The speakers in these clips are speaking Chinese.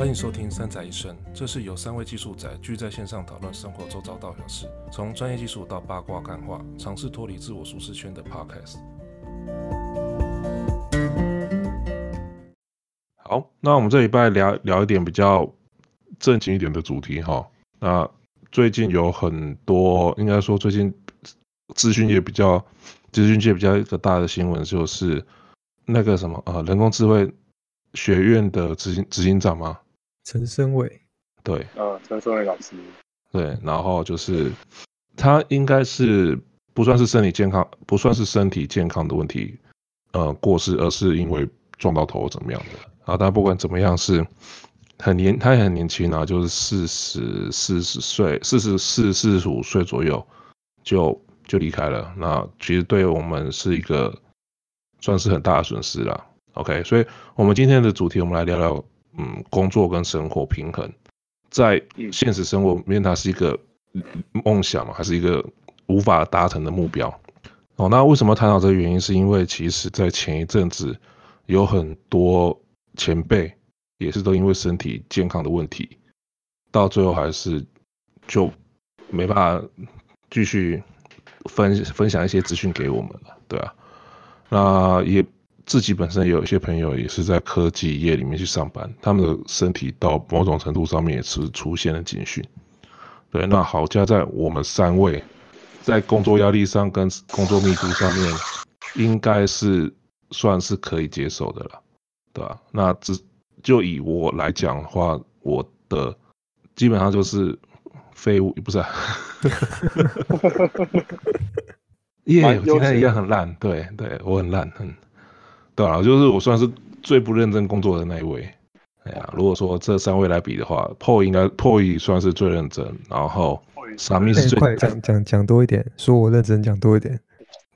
欢迎收听《三宅一生》，这是由三位技术宅聚在线上讨论生活周遭大小事，从专业技术到八卦干话，尝试脱离自我舒适圈的 Podcast。好，那我们这礼拜聊聊一点比较正经一点的主题哈。那最近有很多，应该说最近资讯业比较资讯界比较一个大的新闻就是那个什么呃，人工智慧。学院的执行执行长吗？陈升伟，对，呃，陈升伟老师，对，然后就是他应该是不算是身体健康，不算是身体健康的问题，呃，过世，而是因为撞到头怎么样的啊？但不管怎么样，是很年，他也很年轻啊，就是四十四十岁，四十四四十五岁左右就就离开了。那其实对我们是一个算是很大的损失了。OK，所以我们今天的主题，我们来聊聊，嗯，工作跟生活平衡，在现实生活里面，它是一个梦想嘛？还是一个无法达成的目标？哦，那为什么谈到这个原因？是因为其实在前一阵子，有很多前辈也是都因为身体健康的问题，到最后还是就没办法继续分分享一些资讯给我们了，对啊，那也。自己本身也有一些朋友也是在科技业里面去上班，他们的身体到某种程度上面也是出现了警讯。对，那好加在我们三位在工作压力上跟工作密度上面，应该是算是可以接受的了，对吧？那只就以我来讲的话，我的基本上就是废物，不是、啊？耶，我今天一样很烂，对对，我很烂，很。对啊，就是我算是最不认真工作的那一位。哎呀，如果说这三位来比的话，Paul 应该 Paul 算是最认真，然后 Sammy 是最快讲讲讲多一点，说我认真讲多一点。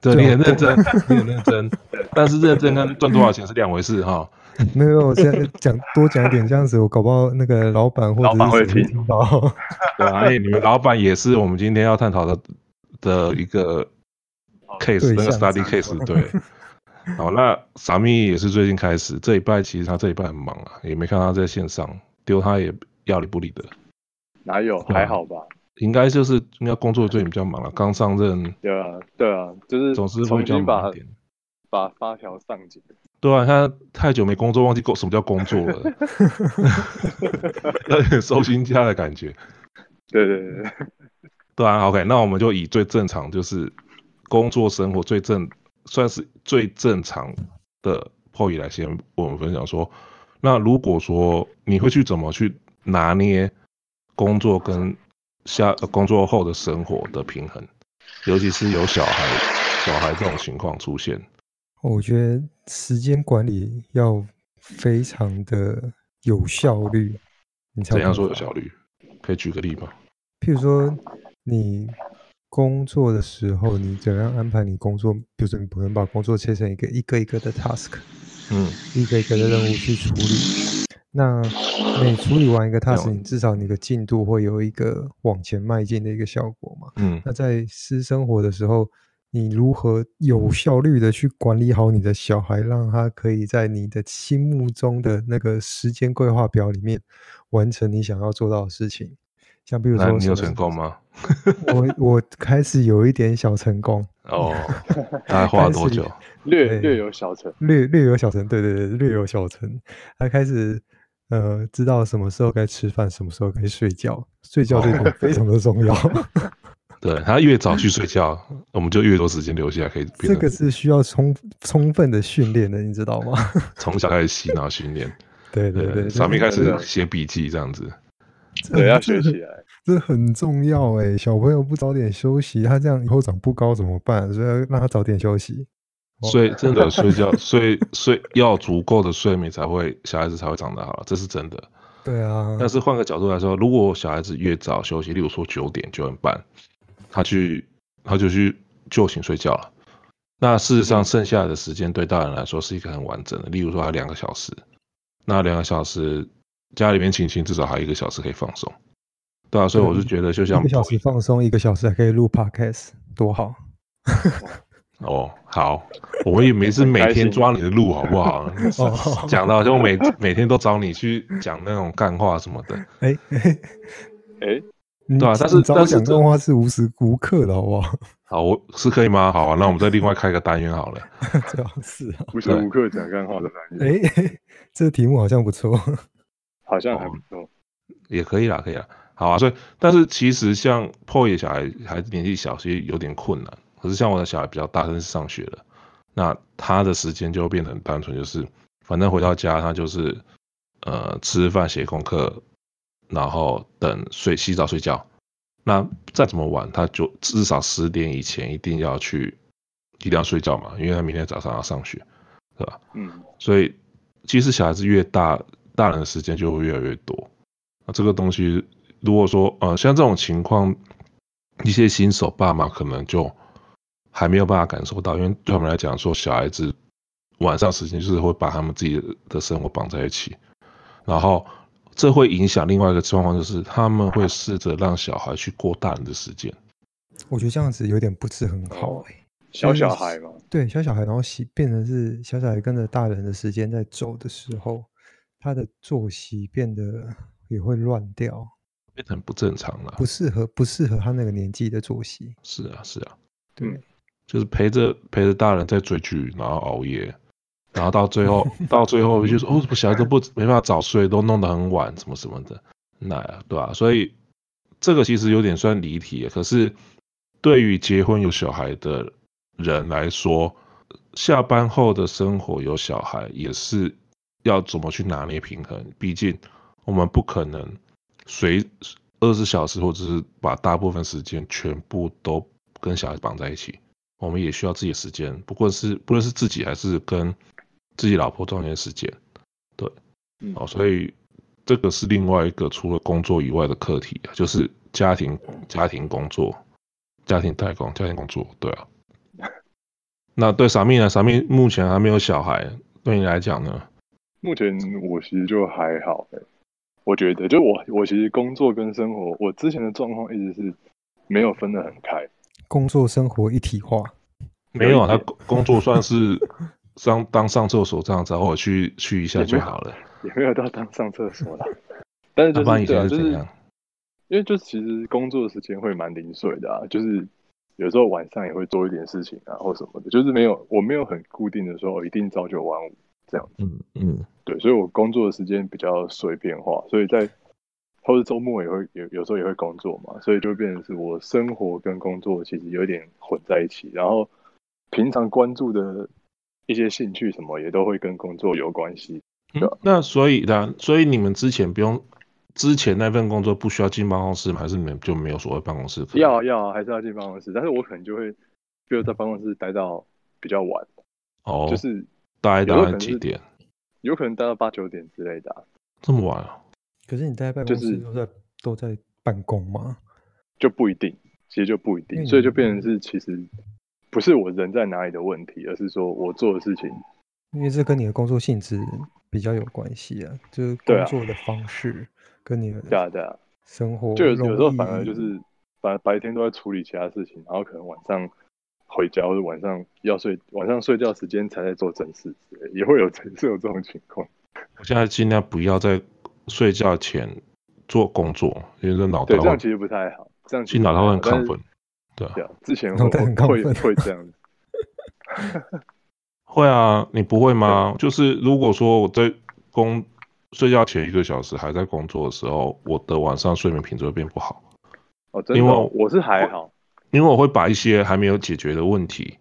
对，你很认真，你很认真，但是认真跟赚多少钱是两回事哈。没有，我现在讲多讲一点，这样子我搞不好那个老板或者老板会听到。对啊，你们老板也是我们今天要探讨的的一个 case，那个 study case，对。好，那 Sammy 也是最近开始，这一拜其实他这一拜很忙啊，也没看他在线上，丢他也要理不理的。哪有？还好吧？应该就是应该工作最近比较忙了，刚上任。对啊，对啊，就是总是会比较忙一点。把发条上紧。对啊，他太久没工作，忘记工什么叫工作了，有点收心家的感觉。对对对对。对啊，OK，那我们就以最正常，就是工作生活最正。算是最正常的破译来先，我们分享说，那如果说你会去怎么去拿捏工作跟下工作后的生活的平衡，尤其是有小孩、小孩这种情况出现，我觉得时间管理要非常的有效率。你才怎样说有效率？可以举个例吗？譬如说你。工作的时候，你怎样安排你工作？比如说，你不能把工作切成一个一个一个的 task，嗯，一个一个的任务去处理。那每处理完一个 task，你至少你的进度会有一个往前迈进的一个效果嘛？嗯。那在私生活的时候，你如何有效率的去管理好你的小孩，让他可以在你的心目中的那个时间规划表里面完成你想要做到的事情？像比如说，你有成功吗？我我开始有一点小成功 哦，大概花了多久？略略有小成，略略有小成，对对对，略有小成。他开始呃，知道什么时候该吃饭，什么时候该睡觉，睡觉这个非常的重要。对，他越早去睡觉，我们就越多时间留下来可以。这个是需要充充分的训练的，你知道吗？从小开始洗脑训练，对对对，上面开始写笔记这样子。对，要学起来，这很重要哎！小朋友不早点休息，他这样以后长不高怎么办？所以要让他早点休息。睡真的 睡觉，睡睡要足够的睡眠才会小孩子才会长得好，这是真的。对啊。但是换个角度来说，如果小孩子越早休息，例如说九点九点半，他去他就去就寝睡觉了。那事实上剩下的时间对大人来说是一个很完整的，例如说他两个小时，那两个小时。家里面亲亲至少还有一个小时可以放松，对啊，所以我是觉得就像一个小时放松，一个小时还可以录 podcast，多好。哦，好，我们也没是每天抓你的路，好不好？讲到就每每天都找你去讲那种干话什么的。哎哎哎，对啊，但是但是讲干话是无时无刻的，好不好？好，我是可以吗？好啊，那我们再另外开个单元好了。最好是啊，无时无刻讲干话的单元。哎，这个题目好像不错，好像还不错，也可以啦，可以啦。好啊，所以但是其实像破野小孩孩子年纪小，其实有点困难。可是像我的小孩比较大，但是上学了，那他的时间就变得很单纯，就是反正回到家他就是呃吃饭写功课，然后等睡洗澡睡觉。那再怎么晚，他就至少十点以前一定要去，一定要睡觉嘛，因为他明天早上要上学，对吧？嗯。所以其实小孩子越大，大人的时间就会越来越多。那这个东西。如果说呃像这种情况，一些新手爸妈可能就还没有办法感受到，因为对他们来讲，说小孩子晚上时间就是会把他们自己的生活绑在一起，然后这会影响另外一个状况，就是他们会试着让小孩去过大人的时间。我觉得这样子有点不是很好哎、欸，小小孩嘛，对，小小孩，然后习变成是小小孩跟着大人的时间在走的时候，他的作息变得也会乱掉。变成不正常了，不适合不适合他那个年纪的作息。是啊，是啊，对，就是陪着陪着大人在追剧，然后熬夜，然后到最后 到最后就是哦，小孩都不没办法早睡，都弄得很晚，什么什么的，那呀，对吧？所以这个其实有点算离题。可是对于结婚有小孩的人来说，下班后的生活有小孩也是要怎么去拿捏平衡？毕竟我们不可能。随二十四小时，或者是把大部分时间全部都跟小孩绑在一起，我们也需要自己的时间。不过是不论是自己还是跟自己老婆中间的时间，对，哦，所以这个是另外一个除了工作以外的课题，就是家庭、家庭工作、家庭代工、家庭工作，对啊。那对傻咪呢？傻咪目前还没有小孩，对你来讲呢？目前我其实就还好欸。我觉得，就我我其实工作跟生活，我之前的状况一直是没有分得很开，工作生活一体化。没有啊，他工作算是上当上厕所这样子，偶尔去去一下就好了。也没有到当上厕所了，但是就是对啊，就是因为就其实工作的时间会蛮零碎的啊，就是有时候晚上也会做一点事情啊或什么的，就是没有我没有很固定的说我一定朝九晚五。这样，嗯嗯，对，所以我工作的时间比较碎片化，所以在或者周末也会有有时候也会工作嘛，所以就变成是我生活跟工作其实有点混在一起，然后平常关注的一些兴趣什么也都会跟工作有关系。嗯，那所以呢，所以你们之前不用之前那份工作不需要进办公室吗？还是你们就没有所谓办公室？要要还是要进办公室，但是我可能就会比如在办公室待到比较晚，哦，就是。待到几点？有可能待到八九点之类的、啊。这么晚啊？可是你待在办公室都在、就是、都在办公吗？就不一定，其实就不一定，所以就变成是其实不是我人在哪里的问题，而是说我做的事情，因为这跟你的工作性质比较有关系啊，就是工作的方式跟你的对啊对啊生活就有有时候反而就是反而白天都在处理其他事情，然后可能晚上。回家或者晚上要睡，晚上睡觉时间才在做正事，也会有正 是有这种情况。我现在尽量不要在睡觉前做工作，因为这脑袋对这样其实不太好，这样其实脑袋会很亢奋。对啊，之前会会会这样子。会啊，你不会吗？就是如果说我在工睡觉前一个小时还在工作的时候，我的晚上睡眠品质会变不好。哦，真的，因为我是还好。因为我会把一些还没有解决的问题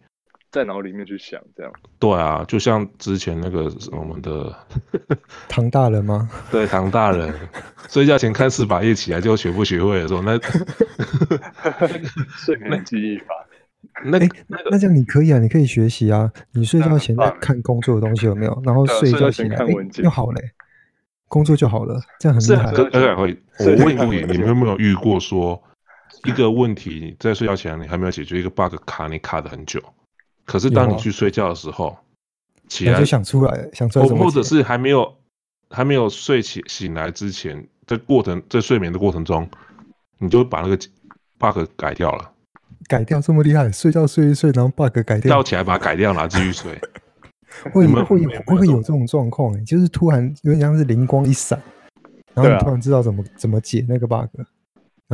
在脑里面去想，这样。对啊，就像之前那个我们的 唐大人吗？对，唐大人 睡觉前看四把夜起来就学不学会的时候，那睡眠记忆法。那那那这样你可以啊，你可以学习啊。你睡觉前在看工作的东西有没有？然后睡觉起来看文件就好嘞，工作就好了，这样很厉害。而会，我问过你，你们有没有遇过说？一个问题在睡觉前你还没有解决，一个 bug 卡你卡的很久，可是当你去睡觉的时候，起来就想出来，想出来，或者是还没有还没有睡起醒来之前，在过程在睡眠的过程中，你就把那个 bug 改掉了。改掉这么厉害？睡觉睡一睡，然后 bug 改掉，跳起来把它改掉，然后继续睡。会会会会有这种状况哎，就是突然有点像是灵光一闪，然后你突然知道怎么、啊、怎么解那个 bug，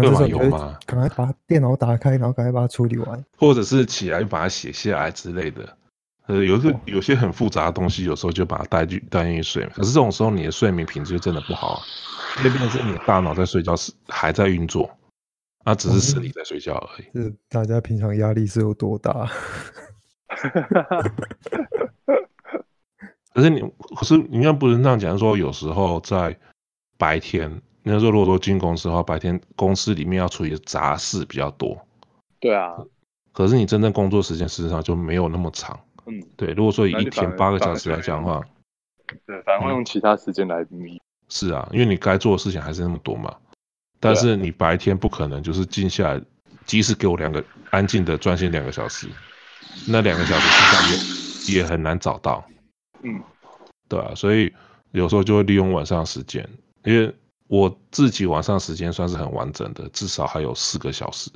然后这时候赶快把电脑打开，然后赶快把它处理完，或者是起来把它写下来之类的。呃，有个有些很复杂的东西，有时候就把它带去带进去睡。可是这种时候你的睡眠品质就真的不好，那边是你的大脑在睡觉是还在运作，那只是身体在睡觉而已。是大家平常压力是有多大？可是你，可是你应该不能这样讲，说有时候在白天，那时候如果说进公司的话，白天公司里面要处理的杂事比较多。对啊。可是你真正工作时间事实上就没有那么长。嗯，对，如果说以一天八个小时来讲的话，对，反而会用其他时间来弥、嗯。是啊，因为你该做的事情还是那么多嘛。但是你白天不可能就是静下来，即使给我两个安静的专心两个小时，那两个小时实际上也也很难找到。嗯，对啊，所以有时候就会利用晚上时间，因为我自己晚上时间算是很完整的，至少还有四个小时。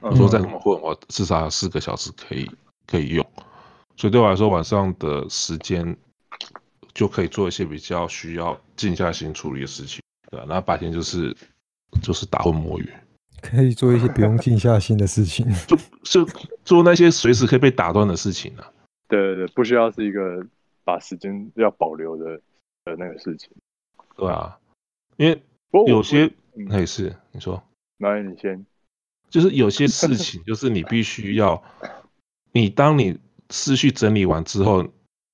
我说再怎么混，我至少还有四个小时可以可以用。所以对我来说，晚上的时间就可以做一些比较需要静下心处理的事情，对吧？然后白天就是就是打混摸鱼，可以做一些不用静下心的事情，就就做那些随时可以被打断的事情啊。对对对，不需要是一个把时间要保留的的那个事情，对啊，因为有些那是你说，那你先，就是有些事 情就是你必须要，你当你。思绪整理完之后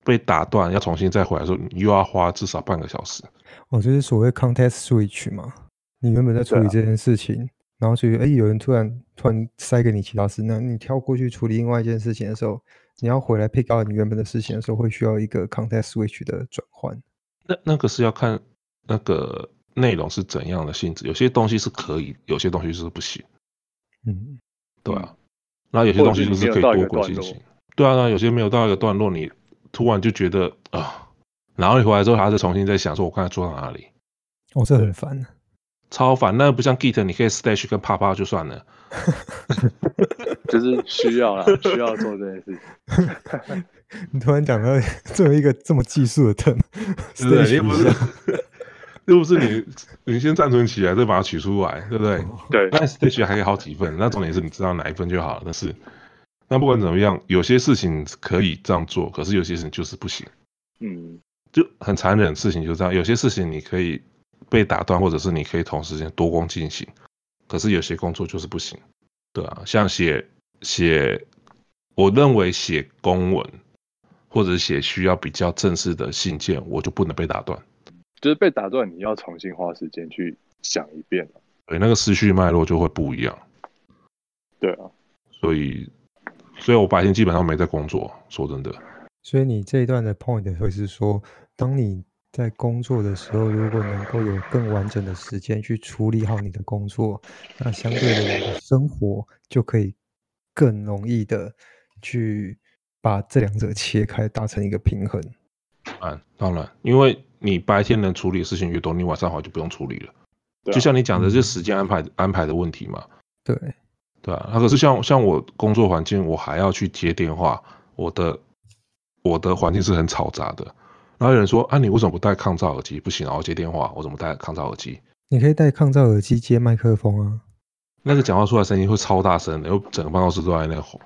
被打断，要重新再回来的时候，你又要花至少半个小时。哦，就是所谓 context switch 嘛。你原本在处理这件事情，啊、然后所以哎，有人突然突然塞给你其他事，那你跳过去处理另外一件事情的时候，你要回来 pick up 你原本的事情的时候，会需要一个 context switch 的转换。那那个是要看那个内容是怎样的性质，有些东西是可以，有些东西是不行。嗯，对啊。然后有些东西就是可以多轨进行。对啊，有些没有到一个段落，你突然就觉得啊、呃，然后你回来之后还是重新再想说，我刚才做到哪里？哦，这很烦，超烦。那不像 Git，你可以 stash 跟 pop 就算了，就是需要啦，需要做这件事情。你突然讲到 作为一个这么技术的又不是，又不是你 你先暂存起来再把它取出来，对不对？对。那 stash 还有好几份，那重点是你知道哪一份就好了，但是。那不管怎么样，有些事情可以这样做，可是有些事情就是不行。嗯，就很残忍，事情就这样。有些事情你可以被打断，或者是你可以同时间多工进行，可是有些工作就是不行。对啊，像写写，我认为写公文或者写需要比较正式的信件，我就不能被打断。就是被打断，你要重新花时间去想一遍。对，那个思绪脉络就会不一样。对啊，所以。所以我白天基本上没在工作，说真的。所以你这一段的 point 会是说，当你在工作的时候，如果能够有更完整的时间去处理好你的工作，那相对的你的生活就可以更容易的去把这两者切开，达成一个平衡。嗯，当然，因为你白天能处理的事情越多，你晚上好像就不用处理了。就像你讲的，这时间安排安排的问题嘛。对。对啊，那可是像像我工作环境，我还要去接电话，我的我的环境是很嘈杂的。然后有人说啊，你为什么不戴抗噪耳机？不行，然后接电话，我怎么戴抗噪耳机？你可以戴抗噪耳机接麦克风啊。那个讲话出来声音会超大声的，然后整个办公室都在那吼。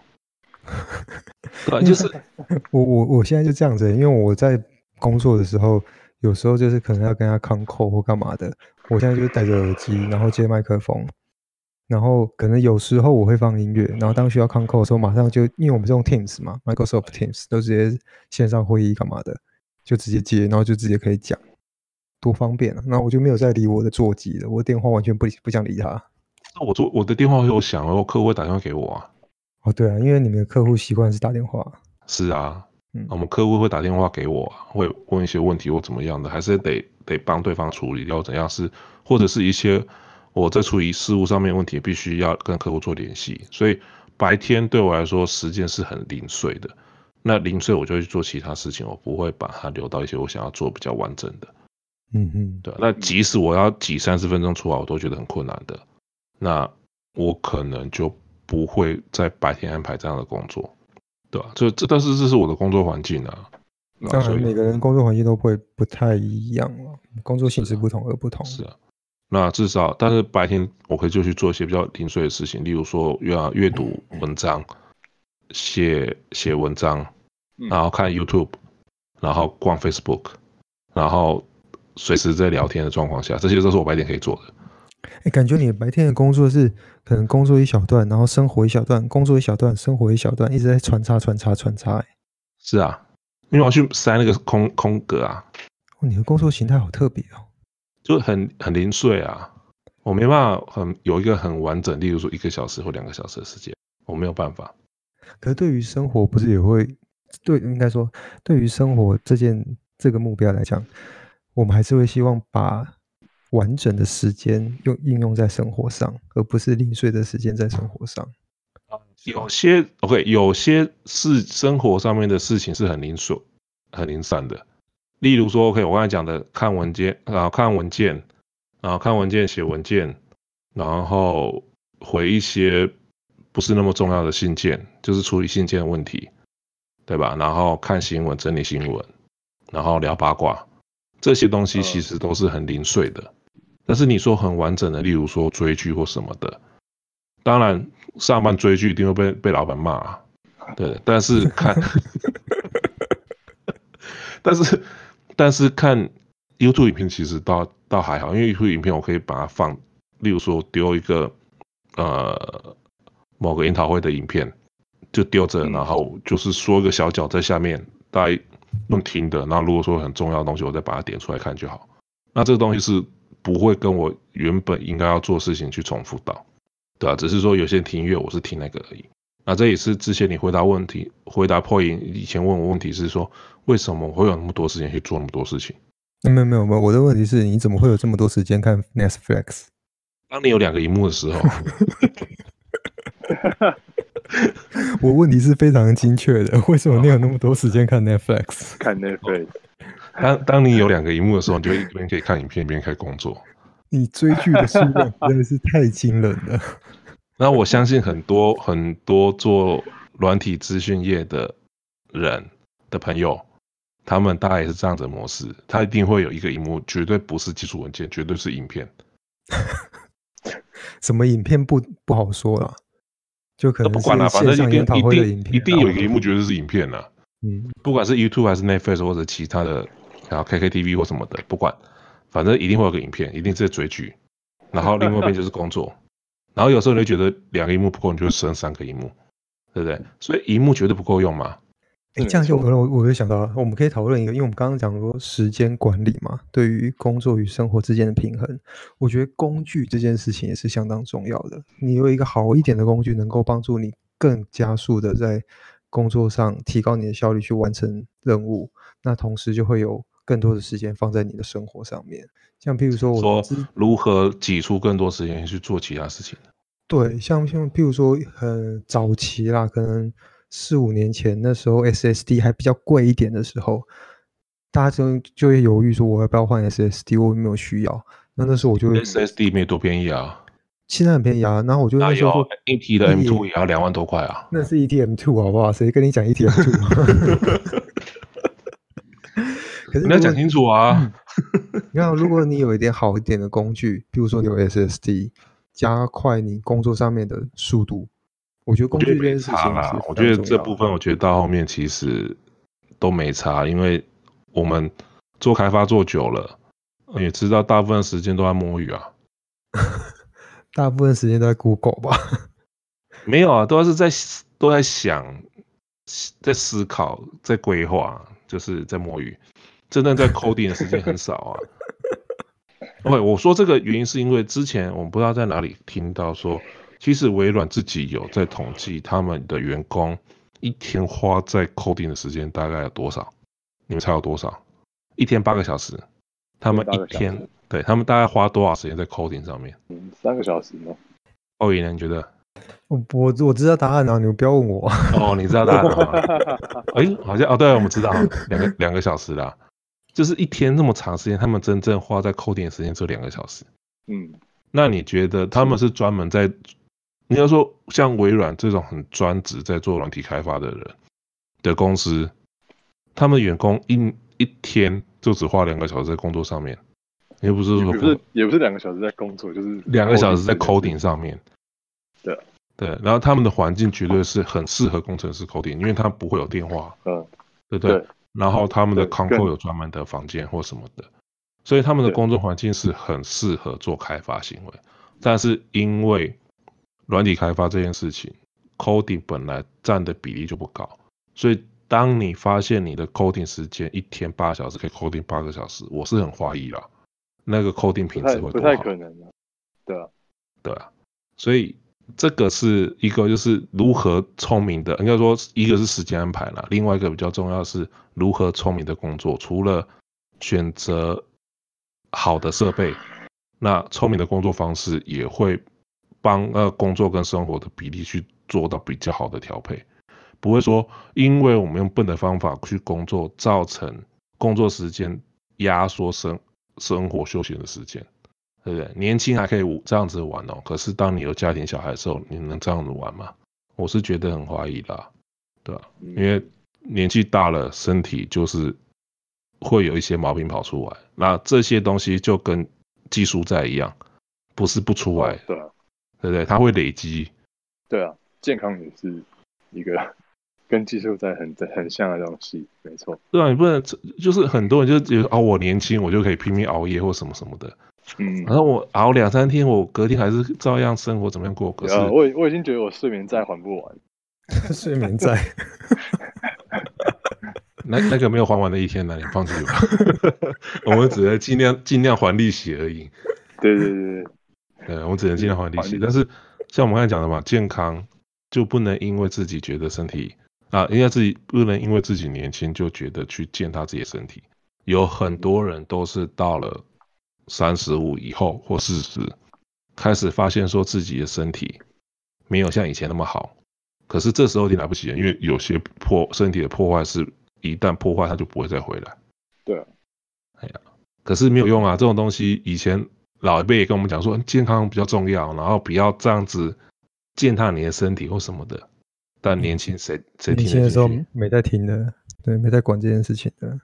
对，就是 我我我现在就这样子，因为我在工作的时候，有时候就是可能要跟他 control 或干嘛的，我现在就是戴着耳机，然后接麦克风。然后可能有时候我会放音乐，然后当需要 concall 的时候，马上就因为我们是用 Teams 嘛，Microsoft Teams 都直接线上会议干嘛的，就直接接，然后就直接可以讲，多方便啊！那我就没有再理我的座机了，我的电话完全不不想理他。那我做我的电话会有响，然后客户会打电话给我啊。哦，对啊，因为你们的客户习惯是打电话。是啊，嗯，我们客户会打电话给我，会问一些问题或怎么样的，还是得得帮对方处理，要怎样是或者是一些。我在处理事务上面问题，必须要跟客户做联系，所以白天对我来说时间是很零碎的。那零碎我就会去做其他事情，我不会把它留到一些我想要做比较完整的。嗯嗯，对。那即使我要挤三十分钟出来，我都觉得很困难的。那我可能就不会在白天安排这样的工作，对吧？这这但是这是我的工作环境啊。当然，每个人工作环境都会不太一样了，工作性质不同而不同。是啊，那至少，但是白天我可以就去做一些比较零碎的事情，例如说要阅读文章、写写文章，然后看 YouTube，然后逛 Facebook，然后随时在聊天的状况下，这些都是我白天可以做的。哎，感觉你白天的工作是可能工作一小段，然后生活一小段，工作一小段，生活一小段，一直在穿插穿插穿插。是啊。因为我要去塞那个空空格啊！哦你的工作形态好特别哦，就很很零碎啊，我没办法很有一个很完整，例如说一个小时或两个小时的时间，我没有办法。可是对于生活，不是也会对？应该说，对于生活这件这个目标来讲，我们还是会希望把完整的时间用应用在生活上，而不是零碎的时间在生活上。有些 OK，有些是生活上面的事情是很零碎、很零散的。例如说，OK，我刚才讲的看文件，然后看文件，然后看文件写文件，然后回一些不是那么重要的信件，就是处理信件的问题，对吧？然后看新闻、整理新闻，然后聊八卦，这些东西其实都是很零碎的。但是你说很完整的，例如说追剧或什么的。当然，上班追剧一定会被被老板骂啊，对。但是看，但是但是看 YouTube 影片其实倒倒还好，因为 YouTube 影片我可以把它放，例如说丢一个呃某个研讨会的影片，就丢着，然后就是说一个小角在下面，大家用听的。那如果说很重要的东西，我再把它点出来看就好。那这个东西是不会跟我原本应该要做事情去重复到。对啊，只是说有些人听音乐，我是听那个而已。那这也是之前你回答问题、回答破音以前问我问题是说，为什么我会有那么多时间去做那么多事情？没有没有没有，我的问题是你怎么会有这么多时间看 Netflix？当你有两个荧幕的时候，我问题是非常精确的。为什么你有那么多时间看 Netflix？看 Netflix。当当你有两个荧幕的时候，你就一边可以看影片，一边可以工作。你追剧的数量真的是太惊人了。那我相信很多很多做软体资讯业的人的朋友，他们大概也是这样子的模式。他一定会有一个荧幕，绝对不是技术文件，绝对是影片。什么影片不不好说了，就可能不管了，反正一定一定一定有一个荧幕，绝对是影片了。嗯，不管是 YouTube 还是 Netflix 或者其他的，然后 KKTV 或什么的，不管。反正一定会有个影片，一定是在追剧，然后另外一边就是工作，然后有时候你就觉得两个荧幕不够，你就升三个荧幕，对不对？所以荧幕绝对不够用嘛。哎，这样就我我就想到了，我们可以讨论一个，因为我们刚刚讲说时间管理嘛，对于工作与生活之间的平衡，我觉得工具这件事情也是相当重要的。你有一个好一点的工具，能够帮助你更加速的在工作上提高你的效率，去完成任务，那同时就会有。更多的时间放在你的生活上面，像譬如说，我说如何挤出更多时间去做其他事情。对，像像譬如说，很早期啦，可能四五年前那时候 SSD 还比较贵一点的时候，大家就就会犹豫说，我要不要换 SSD？我有没有需要？那那时候我就会 SSD 没多便宜啊，现在很便宜啊。然后我就那时候一 T 的 M2 也要两万多块啊，那是 ETM2 好不好？谁跟你讲一 T M2？可是你要讲清楚啊！你看，如果你有一点好一点的工具，比如说你有 SSD，加快你工作上面的速度，我觉得工具这件事情是我觉得这部分，我觉得到后面其实都没差，因为我们做开发做久了，也知道大部分时间都在摸鱼啊。大部分时间都在 Google 吧？没有啊，都是在都在想，在思考，在规划，就是在摸鱼。真正在 coding 的时间很少啊。OK，我说这个原因是因为之前我们不知道在哪里听到说，其实微软自己有在统计他们的员工一天花在 coding 的时间大概有多少？你们猜有多少？一天八个小时。他们一天，对，他们大概花多少时间在 coding 上面？嗯，三个小时吗？欧爷呢？你觉得？我我我知道答案啊，你们不要问我。哦，你知道答案吗？哎、欸，好像哦，对，我们知道两个两个小时啦。就是一天那么长时间，他们真正花在 coding 时间只有两个小时。嗯，那你觉得他们是专门在，你要说像微软这种很专职在做软体开发的人的公司，他们员工一一天就只花两个小时在工作上面，也不是说不是也不是两个小时在工作，就是两个小时在 coding 上面。对对，然后他们的环境绝对是很适合工程师 coding，因为他不会有电话，嗯，对不对？对，然后他们的 console 有专门的房间或什么的，所以他们的工作环境是很适合做开发行为。但是因为软体开发这件事情，coding 本来占的比例就不高，所以当你发现你的 coding 时间一天八小时可以 coding 八个小时，我是很怀疑啦，那个 coding 品质会不太可能的，对啊，对啊，所以。这个是一个，就是如何聪明的，应该说一个是时间安排啦，另外一个比较重要是如何聪明的工作。除了选择好的设备，那聪明的工作方式也会帮呃工作跟生活的比例去做到比较好的调配，不会说因为我们用笨的方法去工作，造成工作时间压缩生生活休闲的时间。对不对？年轻还可以这样子玩哦，可是当你有家庭小孩的时候，你能这样子玩吗？我是觉得很怀疑的，对吧？因为年纪大了，身体就是会有一些毛病跑出来，那这些东西就跟技术债一样，不是不出来，对啊，对不对？它会累积，对啊，健康也是一个 跟技术债很很像的东西，没错。对啊，你不能就是很多人就觉得哦，我年轻，我就可以拼命熬夜或什么什么的。嗯，然后我熬两三天，我隔天还是照样生活，怎么样过？可是我我已经觉得我睡眠债还不完，睡眠债，那那个没有还完的一天呢？你放弃吧，我们只能尽量尽量还利息而已。对对对对，对，我们只能尽量还利息。但是像我们刚才讲的嘛，健康就不能因为自己觉得身体啊，应该自己不能因为自己年轻就觉得去践踏自己的身体。有很多人都是到了。三十五以后或四十，开始发现说自己的身体没有像以前那么好，可是这时候你来不及了，因为有些破身体的破坏是一旦破坏它就不会再回来。对，哎呀，可是没有用啊，这种东西以前老一辈也跟我们讲说健康比较重要，然后不要这样子践踏你的身体或什么的。但年轻谁谁听？年轻的时候没在听的，对，没在管这件事情的。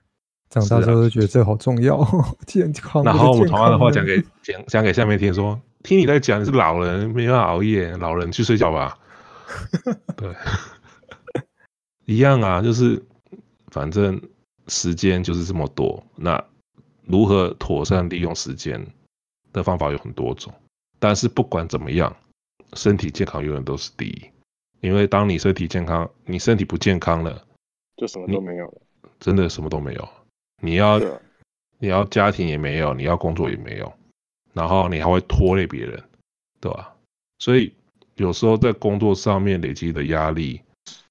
长大之后就觉得这好重要，健康。然后我们同样的话讲给 讲讲给下面听说，听你在讲，你是老人，没办法熬夜，老人去睡觉吧。对，一样啊，就是反正时间就是这么多，那如何妥善利用时间的方法有很多种，但是不管怎么样，身体健康永远都是第一，因为当你身体健康，你身体不健康了，就什么都没有了，真的什么都没有。你要，你要家庭也没有，你要工作也没有，然后你还会拖累别人，对吧？所以有时候在工作上面累积的压力，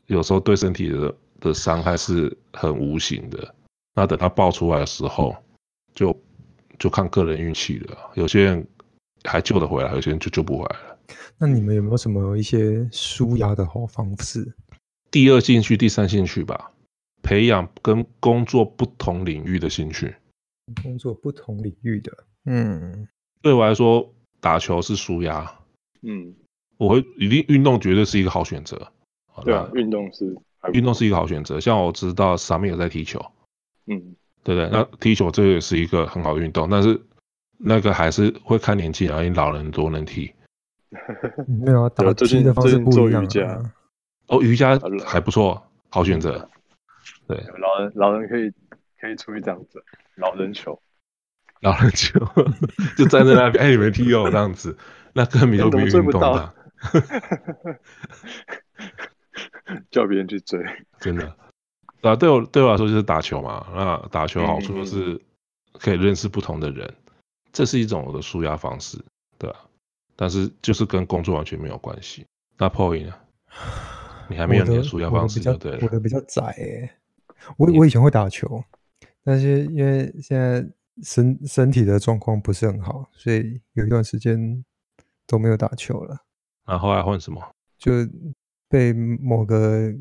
有时候对身体的的伤害是很无形的。那等它爆出来的时候，就就看个人运气了。有些人还救得回来，有些人就救不回来了。那你们有没有什么一些舒压的好方式？第二兴趣、第三兴趣吧。培养跟工作不同领域的兴趣，工作不同领域的，嗯，对我来说，打球是舒压，嗯，我会一定运动绝对是一个好选择，对啊，运动是运动是一个好选择，像我知道 Samir 有在踢球，嗯，对不对？那踢球这个也是一个很好的运动，但是那个还是会看年纪啊，因为老人多能踢，没有啊，打踢的方式不一样啊，哦，瑜伽还不错，好选择。对，老人老人可以可以出一张子，老人球，老人球。就站在那边，哎，你们踢哦，这样子，那根本就不运动的，叫别人去追，真的，啊，对我对我来说就是打球嘛，那打球好处就是可以认识不同的人，嗯、这是一种我的舒压方式，对吧？但是就是跟工作完全没有关系。那 Poy 呢？你还没有你的舒压方式，对？我的比较窄诶。我我以前会打球，但是因为现在身身体的状况不是很好，所以有一段时间都没有打球了。然后还换什么？就被某个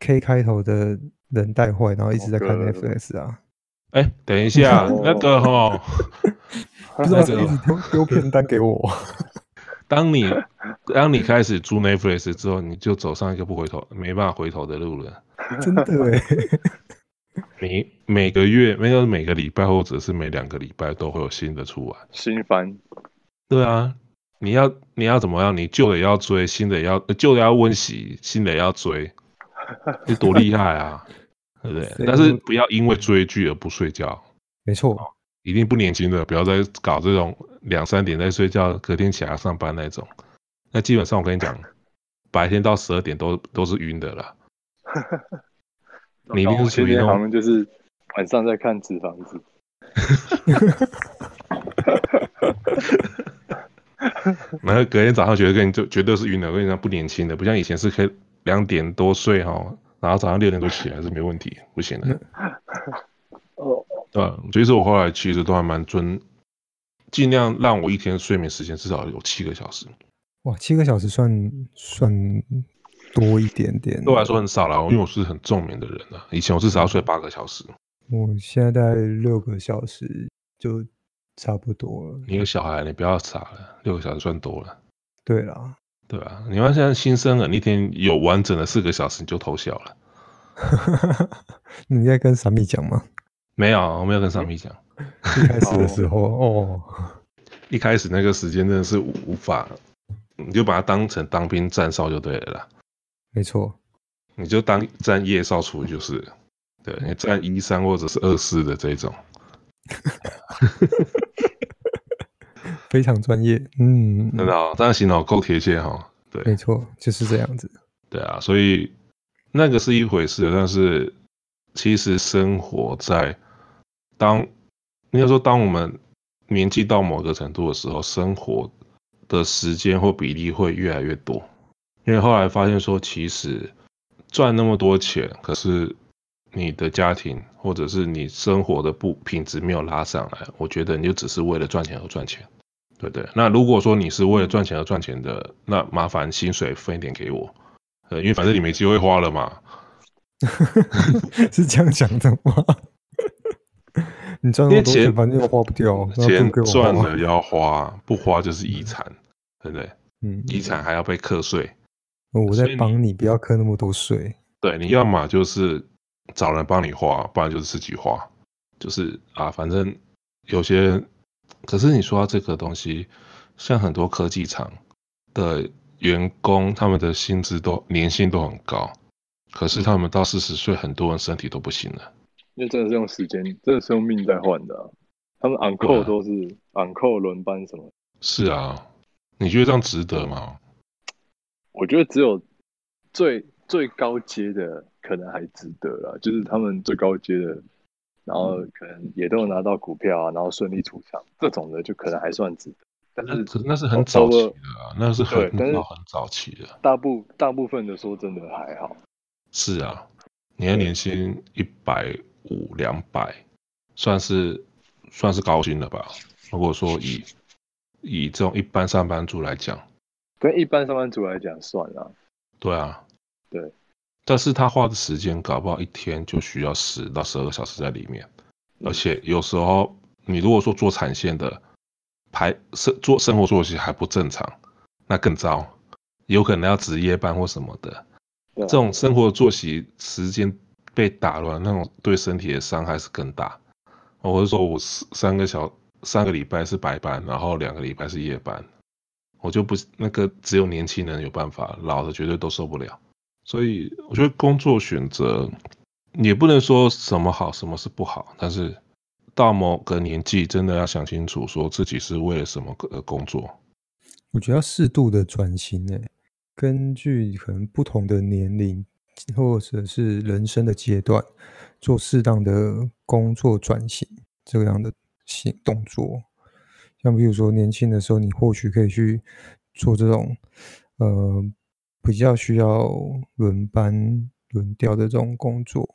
K 开头的人带坏，然后一直在看 Netflix 啊。哎、欸，等一下，那个哈，不知道谁一直丢丢片单给我。当你当你开始租 Netflix 之后，你就走上一个不回头、没办法回头的路了。真的哎，每每个月，没有每个礼拜，或者是每两个礼拜都会有新的出来，新番。对啊，你要你要怎么样？你旧的要追，新的要旧的要温习，新的要追，你多厉害啊！对不对？但是不要因为追剧而不睡觉。没错，一定不年轻的，不要再搞这种两三点在睡觉，隔天起来上班那种。那基本上我跟你讲，白天到十二点都都是晕的了。你一定是属于那种就是晚上在看纸房子。然后隔天早上觉得跟你就绝对是晕的，我跟你讲不年轻的，不像以前是可以两点多睡哈，然后早上六点多起来是没问题，不行的。哦，对，所以说我后来其实都还蛮尊，尽量让我一天睡眠时间至少有七个小时。哇，七个小时算算多一点点，对我来说很少了，因为我是很重眠的人了。以前我至少要睡八个小时，我现在大概六个小时就差不多了。你有小孩，你不要傻了，六个小时算多了。对啦，对啊，你看现在新生儿一天有完整的四个小时你就偷笑了。你在跟傻米讲吗？没有，我没有跟傻米讲。一开始的时候 哦，一开始那个时间真的是无法，你就把它当成当兵站哨就对了啦。没错，你就当站夜哨处就是，对，你站一三或者是二四的这种，非常专业，嗯，真的哦，这样形容够贴切哈，对，没错，就是这样子，对啊，所以那个是一回事，但是其实生活在当应该说当我们年纪到某个程度的时候，生活的时间或比例会越来越多。因为后来发现说，其实赚那么多钱，可是你的家庭或者是你生活的不品质没有拉上来，我觉得你就只是为了赚钱而赚钱，对不对？那如果说你是为了赚钱而赚钱的，那麻烦薪水分一点给我，呃，因为反正你没机会花了嘛。是这样讲的吗？你赚那么多钱，反正又花不掉，钱赚了要花，不花就是遗产，对不对？嗯，遗产还要被课税。我在帮你，不要课那么多税。对，你要么就是找人帮你花，不然就是自己花。就是啊，反正有些，可是你说到这个东西，像很多科技厂的员工，他们的薪资都年薪都很高，可是他们到四十岁，很多人身体都不行了。因为真的是用时间，真的是用命在换的啊。他们 on call 都是 on call 轮班什么。是啊，你觉得这样值得吗？我觉得只有最最高阶的可能还值得了，就是他们最高阶的，然后可能也都有拿到股票啊，然后顺利出场，这种的就可能还算值得。但是那是很早期的啊，那是很很早期的。大部大部分的说真的还好。是啊，你的年薪一百五两百，算是算是高薪了吧？如果说以以这种一般上班族来讲。跟一般上班族来讲，算了。对啊，对，但是他花的时间搞不好一天就需要十到十二个小时在里面，而且有时候你如果说做产线的排生做生活作息还不正常，那更糟，有可能要值夜班或什么的。这种生活作息时间被打乱，那种对身体的伤害是更大。我是说我三个小三个礼拜是白班，然后两个礼拜是夜班。我就不那个只有年轻人有办法，老的绝对都受不了。所以我觉得工作选择也不能说什么好，什么是不好。但是到某个年纪，真的要想清楚，说自己是为了什么而工作。我觉得要适度的转型诶，根据可能不同的年龄或者是人生的阶段，做适当的工作转型这样的行动作。像比如说年轻的时候，你或许可以去做这种，呃，比较需要轮班轮调的这种工作。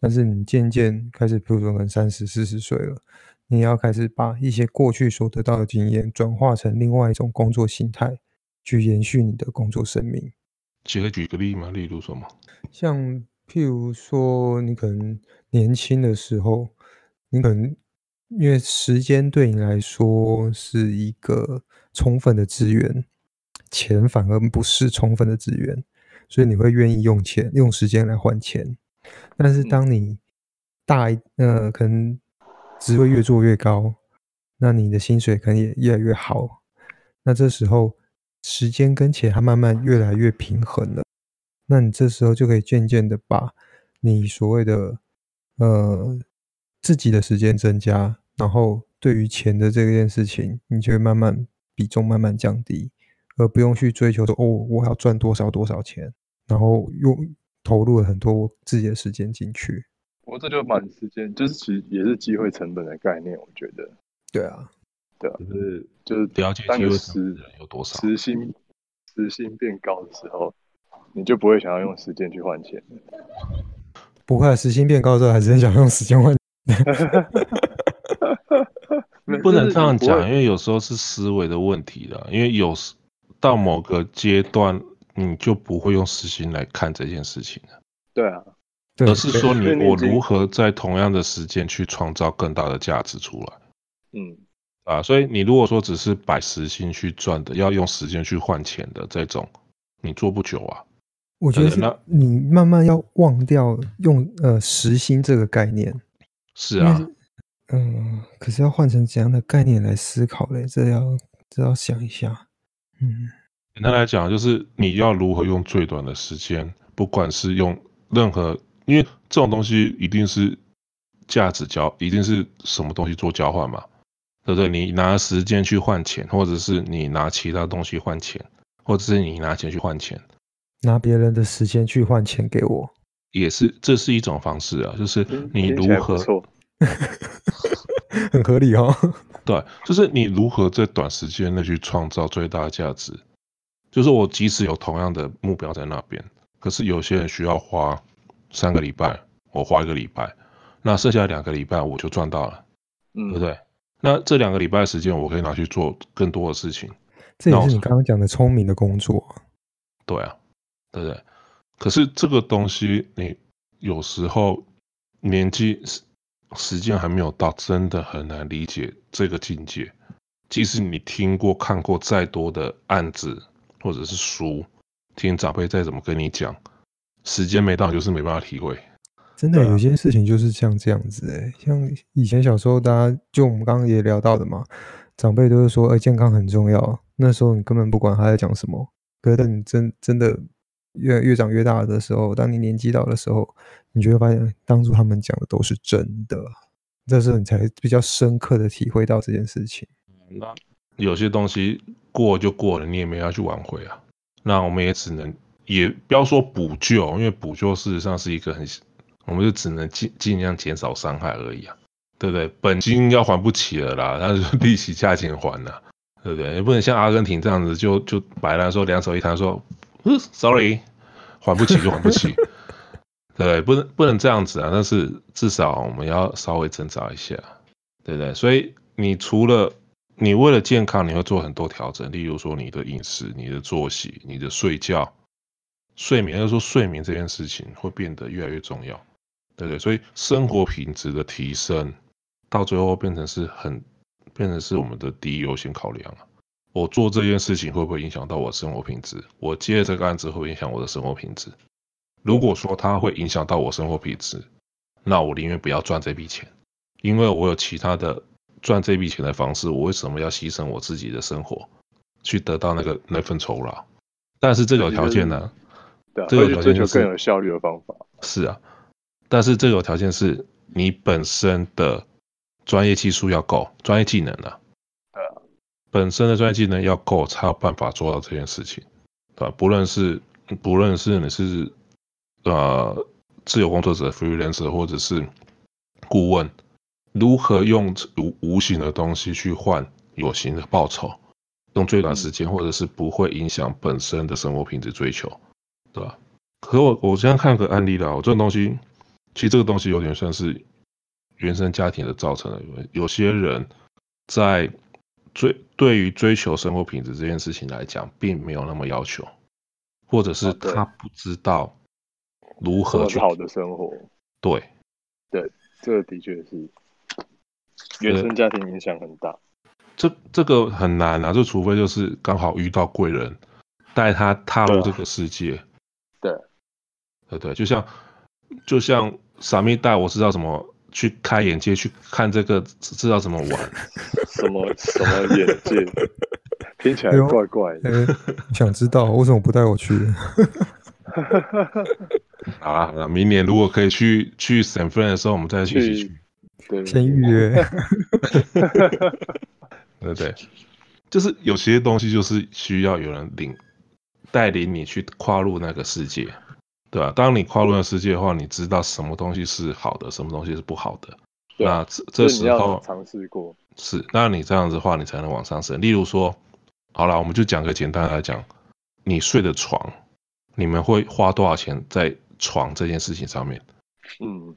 但是你渐渐开始，比如说可能三十、四十岁了，你要开始把一些过去所得到的经验转化成另外一种工作形态，去延续你的工作生命。举个举个例嘛，例如什么？像譬如说，你可能年轻的时候，你可能。因为时间对你来说是一个充分的资源，钱反而不是充分的资源，所以你会愿意用钱、用时间来换钱。但是当你大一呃，可能职位越做越高，那你的薪水可能也越来越好。那这时候时间跟钱它慢慢越来越平衡了，那你这时候就可以渐渐的把你所谓的呃自己的时间增加，然后对于钱的这件事情，你就会慢慢比重慢慢降低，而不用去追求说哦，我要赚多少多少钱，然后用投入了很多自己的时间进去。不过这就蛮时间，就是其实也是机会成本的概念，我觉得。对啊，对啊，就是就是了解机会成本有多少。时薪时薪变高的时候，你就不会想要用时间去换钱。不会，时薪变高之后还是很想用时间换。不能这样讲，因为有时候是思维的问题的。因为有时到某个阶段，你就不会用时薪来看这件事情了。对啊。而是说你我如何在同样的时间去创造更大的价值出来，嗯，啊，所以你如果说只是摆时薪去赚的，要用时间去换钱的这种，你做不久啊。我觉得你慢慢要忘掉用呃时薪这个概念。是啊，嗯、呃，可是要换成怎样的概念来思考嘞？这要这要想一下。嗯，简单来讲，就是你要如何用最短的时间，不管是用任何。因为这种东西一定是价值交，一定是什么东西做交换嘛，对不对？你拿时间去换钱，或者是你拿其他东西换钱，或者是你拿钱去换钱，拿别人的时间去换钱给我，也是这是一种方式啊，就是你如何，很合理哦。对，就是你如何在短时间内去创造最大的价值。就是我即使有同样的目标在那边，可是有些人需要花。三个礼拜，我花一个礼拜，那剩下两个礼拜我就赚到了，嗯，对不对？那这两个礼拜的时间，我可以拿去做更多的事情。这也是你刚刚讲的聪明的工作。对啊，对不对？可是这个东西，你有时候年纪时时间还没有到，真的很难理解这个境界。即使你听过、看过再多的案子或者是书，听长辈再怎么跟你讲。时间没到，就是没办法体会。真的，有些事情就是像这样子哎、像以前小时候，大家就我们刚刚也聊到的嘛，长辈都是说，哎，健康很重要。那时候你根本不管他在讲什么。可是你真真的越越长越大的时候，当你年纪到的时候，你就会发现，当初他们讲的都是真的。这时候你才比较深刻的体会到这件事情。那有些东西过就过了，你也没要去挽回啊。那我们也只能。也不要说补救，因为补救事实上是一个很，我们就只能尽尽量减少伤害而已啊，对不对？本金要还不起了啦，那就 利息价钱还了，对不对？也不能像阿根廷这样子就就摆烂说两手一摊说，呃，sorry，还不起就还不起，对 不对？不能不能这样子啊，但是至少我们要稍微挣扎一下，对不对？所以你除了你为了健康，你会做很多调整，例如说你的饮食、你的作息、你的睡觉。睡眠，就是说睡眠这件事情会变得越来越重要，对不对？所以生活品质的提升，到最后变成是很，变成是我们的第一优先考量啊。我做这件事情会不会影响到我的生活品质？我接这个案子会不会影响我的生活品质？如果说它会影响到我生活品质，那我宁愿不要赚这笔钱，因为我有其他的赚这笔钱的方式。我为什么要牺牲我自己的生活，去得到那个那份酬劳？但是这个条件呢？这个条件就是更有效率的方法。是啊，但是这个条件是你本身的专业技术要够，专业技能啊，对啊，本身的专业技能要够，才有办法做到这件事情，对吧？不论是不论是你是呃自由工作者 freelancer 或者是顾问，如何用无无形的东西去换有形的报酬，用最短时间或者是不会影响本身的生活品质追求。对吧？可我我现在看个案例啦，我这种东西，其实这个东西有点像是原生家庭的造成的。有些人在追对于追求生活品质这件事情来讲，并没有那么要求，或者是他不知道如何去好的生活。对，对，这个的确是原生家庭影响很大。这这个很难啊，就除非就是刚好遇到贵人。带他踏入这个世界。对，对对，就像就像傻咪带我知道什么去开眼界，去看这个知道怎么玩，什么什么眼界，听起来怪怪的。欸、想知道为什么不带我去？好了好了，明年如果可以去去 San Fran 的时候，我们再去一起去。对，先预约。对 对，就是有些东西就是需要有人领带领你去跨入那个世界，对啊？当你跨入了世界的话，你知道什么东西是好的，什么东西是不好的。那这这时候尝试过是，那你这样子的话，你才能往上升。例如说，好了，我们就讲个简单来讲，你睡的床，你们会花多少钱在床这件事情上面？嗯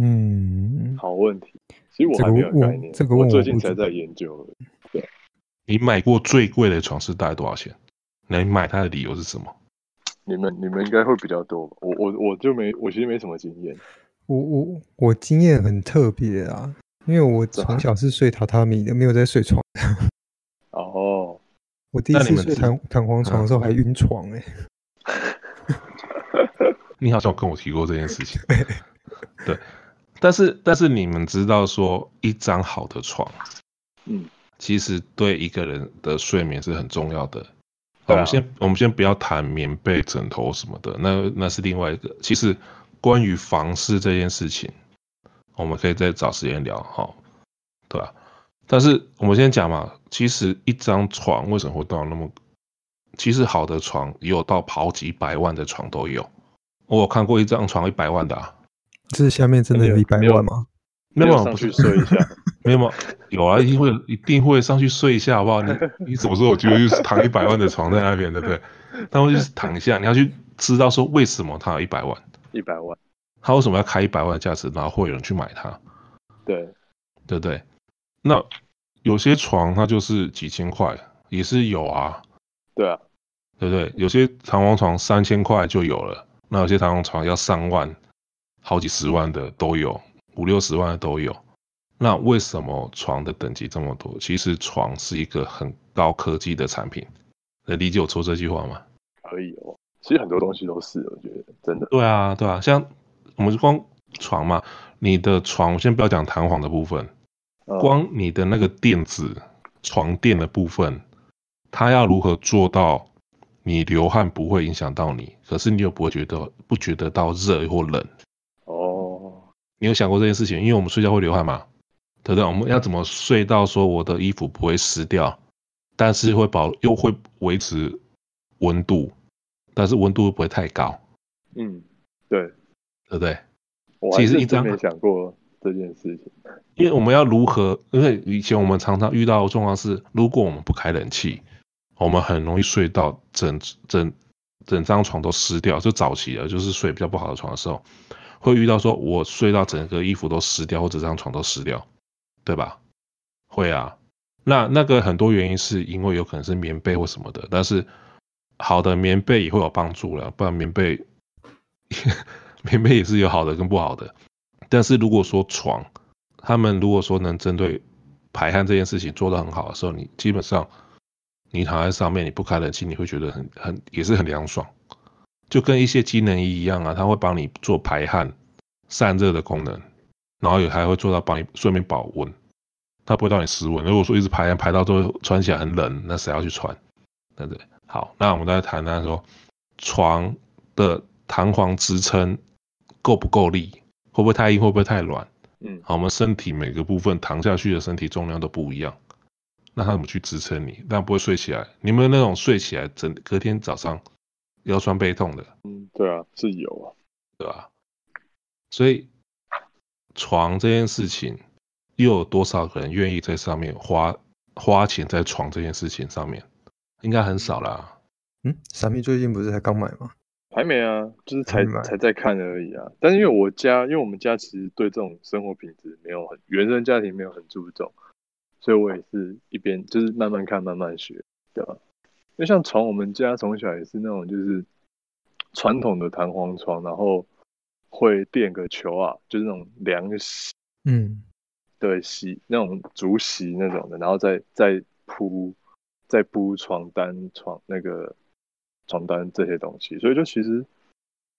嗯，好问题。其实我还没有概念，这个我最近才在研究。对，你买过最贵的床是大概多少钱？你买它的理由是什么？你们你们应该会比较多吧？我我我就没，我其实没什么经验。我我我经验很特别啊，因为我从小是睡榻榻米的，没有在睡床。哦，我第一次睡弹弹簧床的时候还晕床哎、欸。你好像跟我提过这件事情。对。但是，但是你们知道说，一张好的床，嗯，其实对一个人的睡眠是很重要的。啊、我们先，我们先不要谈棉被、枕头什么的，那那是另外一个。其实，关于房事这件事情，我们可以再找时间聊，哈，对吧？但是我们先讲嘛，其实一张床为什么会到那么？其实好的床也有到好几百万的床都有，我有看过一张床一百万的啊。这下面真的有一百万吗？没有，没有上去睡一下，没有吗？有啊，一定会一定会上去睡一下，好不好？你 你怎么说？我觉得就是躺一百万的床在那边，对不对？他会就是躺一下，你要去知道说为什么他有一百万，一百万，他为什么要开一百万的价值，然后会有人去买它？对，对不对？那有些床它就是几千块，也是有啊，对啊，对不对？有些弹簧床三千块就有了，那有些弹簧床要上万。好几十万的都有，五六十万的都有。那为什么床的等级这么多？其实床是一个很高科技的产品。能理解我说这句话吗？可以哦。其实很多东西都是，我觉得真的。对啊，对啊。像我们光床嘛，你的床，我先不要讲弹簧的部分，光你的那个垫子，床垫的部分，它要如何做到你流汗不会影响到你，可是你又不会觉得不觉得到热或冷？哦你有想过这件事情？因为我们睡觉会流汗嘛，对不对？我们要怎么睡到说我的衣服不会湿掉，但是会保又会维持温度，但是温度又不会太高？嗯，对，对不对？我其实一直没想过这件事情，因为我们要如何？因为以前我们常常遇到的状况是，如果我们不开冷气，我们很容易睡到整整整张床都湿掉。就早期的，就是睡比较不好的床的时候。会遇到说，我睡到整个衣服都湿掉，或者这张床都湿掉，对吧？会啊，那那个很多原因是因为有可能是棉被或什么的，但是好的棉被也会有帮助了，不然棉被 棉被也是有好的跟不好的。但是如果说床，他们如果说能针对排汗这件事情做得很好的时候，你基本上你躺在上面，你不开冷气，你会觉得很很也是很凉爽。就跟一些机能衣一样啊，它会帮你做排汗、散热的功能，然后也还会做到帮你顺便保温，它不会让你失温。如果说一直排汗排到最后穿起来很冷，那谁要去穿？对不对？好，那我们再谈谈说床的弹簧支撑够不够力，会不会太硬，会不会太软？嗯，好，我们身体每个部分躺下去的身体重量都不一样，那它怎么去支撑你？那不会睡起来？你们那种睡起来整隔天早上？腰酸背痛的，嗯，对啊，是有啊，对吧？所以床这件事情，又有多少个人愿意在上面花花钱在床这件事情上面？应该很少啦。嗯，闪米最近不是才刚买吗？还没啊，就是才才在看而已啊。但是因为我家，因为我们家其实对这种生活品质没有很，原生家庭没有很注重，所以我也是一边就是慢慢看，慢慢学，对吧？就像床，我们家从小也是那种，就是传统的弹簧床，然后会垫个球啊，就是那种凉席，嗯，对，席那种竹席那种的，然后再再铺再铺床单、床那个床单这些东西，所以就其实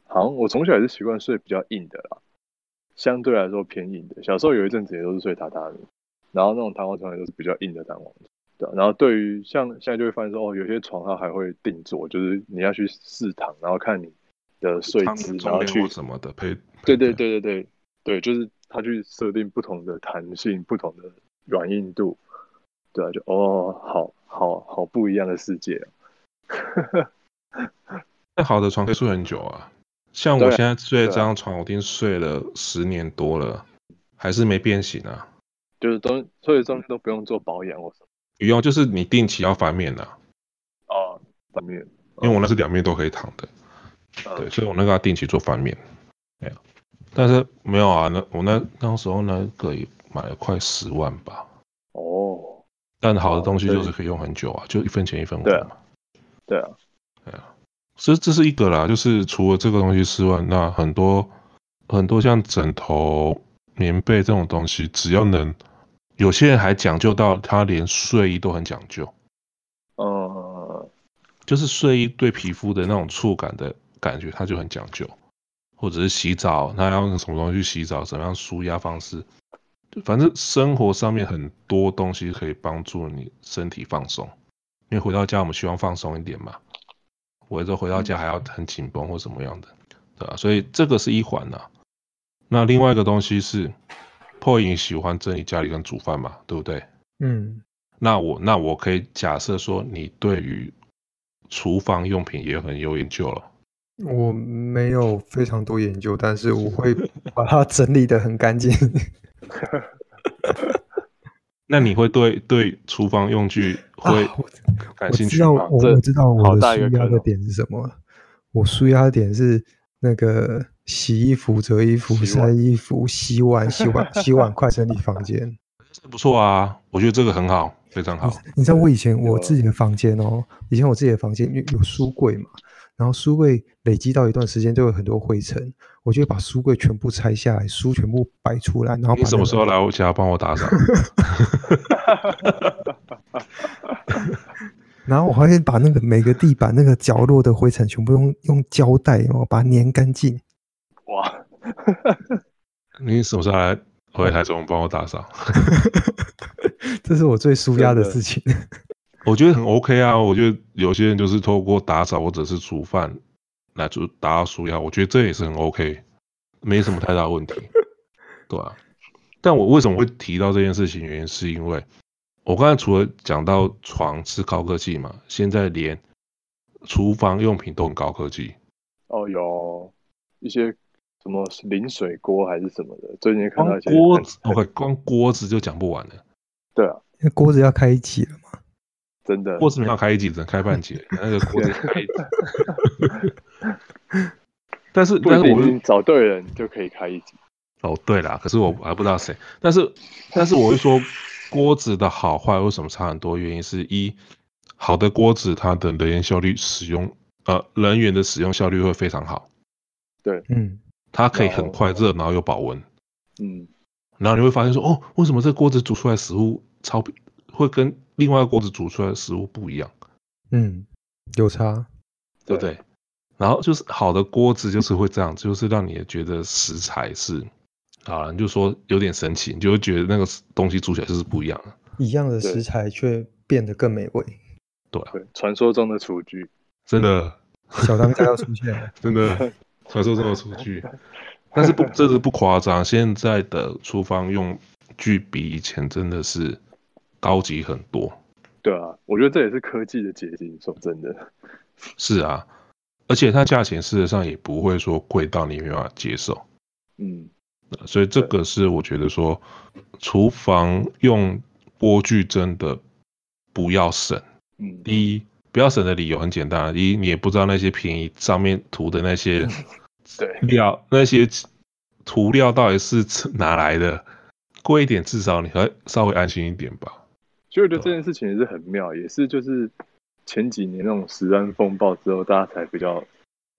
好像我从小也是习惯睡比较硬的啦，相对来说偏硬的。小时候有一阵子也都是睡榻榻米，然后那种弹簧床也都是比较硬的弹簧床。对，然后对于像现在就会发现说，哦，有些床它还会定做，就是你要去试躺，然后看你的睡姿，然后去什么的配。对对对对对对，就是他去设定不同的弹性、不同的软硬度。对啊，就哦，好好好不一样的世界啊。那好的床可以睡很久啊，像我现在睡这张床，我已经睡了十年多了，还是没变形啊。就是都所有东西都不用做保养或什么。不用，就是你定期要翻面的。哦，翻面，因为我那是两面都可以躺的。嗯、对，所以我那个要定期做翻面。没有，但是没有啊，那我那那时候那个也买了快十万吧。哦。但好的东西就是可以用很久啊，就一分钱一分货嘛。对啊，对啊，所以这是一个啦，就是除了这个东西之外，那很多很多像枕头、棉被这种东西，只要能，有些人还讲究到他连睡衣都很讲究。嗯，就是睡衣对皮肤的那种触感的感觉，它就很讲究，或者是洗澡，他要用什么东西去洗澡，怎么样舒压方式。反正生活上面很多东西可以帮助你身体放松，因为回到家我们希望放松一点嘛，或者回到家还要很紧绷或什么样的，对吧？所以这个是一环呐。那另外一个东西是，POY 喜欢整理家里跟煮饭嘛，对不对？嗯。那我那我可以假设说，你对于厨房用品也很有研究了。我没有非常多研究，但是我会把它整理得很干净。那你会对对厨房用具会感兴趣吗？啊、我知道，我知道我的纾压的点是什么。我纾压的点是那个洗衣服、折衣服、晒衣服、洗碗、洗碗、洗碗筷、整理房间。不错啊，我觉得这个很好，非常好。你，你知道我以前我自己的房间哦，以前我自己的房间有有书柜嘛，然后书柜累积到一段时间就有很多灰尘。我就把书柜全部拆下来，书全部摆出来，然后、那个、你什么时候来我家帮我打扫？然后我还会把那个每个地板那个角落的灰尘全部用用胶带哦把它粘干净。哇！你什么时候来回台中帮我打扫？这是我最舒压的事情。我觉得很 OK 啊，我觉得有些人就是透过打扫或者是煮饭。来就达到舒压，我觉得这也是很 OK，没什么太大问题，对啊。但我为什么会提到这件事情？原因是因为我刚才除了讲到床是高科技嘛，现在连厨房用品都很高科技。哦，有一些什么淋水锅还是什么的，最近看到一些锅子，OK，光锅子就讲不完了。对啊，那锅子要开一集了吗？真的，锅子没有开一集，只能开半集。那个锅子开一集。但是，但是我们找对人就可以开一集。哦，对啦，可是我还不知道谁。但是，但是我会说，锅子的好坏为什么差很多？原因是一，好的锅子它的能源效率使用，呃，能源的使用效率会非常好。对，嗯，它可以很快热，然后又保温。嗯，然后你会发现说，哦，为什么这锅子煮出来食物超会跟另外一个锅子煮出来的食物不一样？嗯，有差，对不对？然后就是好的锅子就是会这样，就是让你觉得食材是，啊，你就说有点神奇，你就会觉得那个东西煮起来就是不一样，一样的食材却变得更美味。对啊，对，传说中的厨具，真的，小当家要出现了，真的，传说中的厨具，但是不，这是不夸张，现在的厨房用具比以前真的是高级很多。对啊，我觉得这也是科技的结晶，说真的，是啊。而且它价钱事实上也不会说贵到你没办法接受，嗯，所以这个是我觉得说，厨房用锅具真的不要省。嗯，第一不要省的理由很简单，第一你也不知道那些便宜上面涂的那些 对料那些涂料到底是哪来的，贵一点至少你还稍微安心一点吧。所以我觉得这件事情也是很妙，也是就是。前几年那种食安风暴之后，大家才比较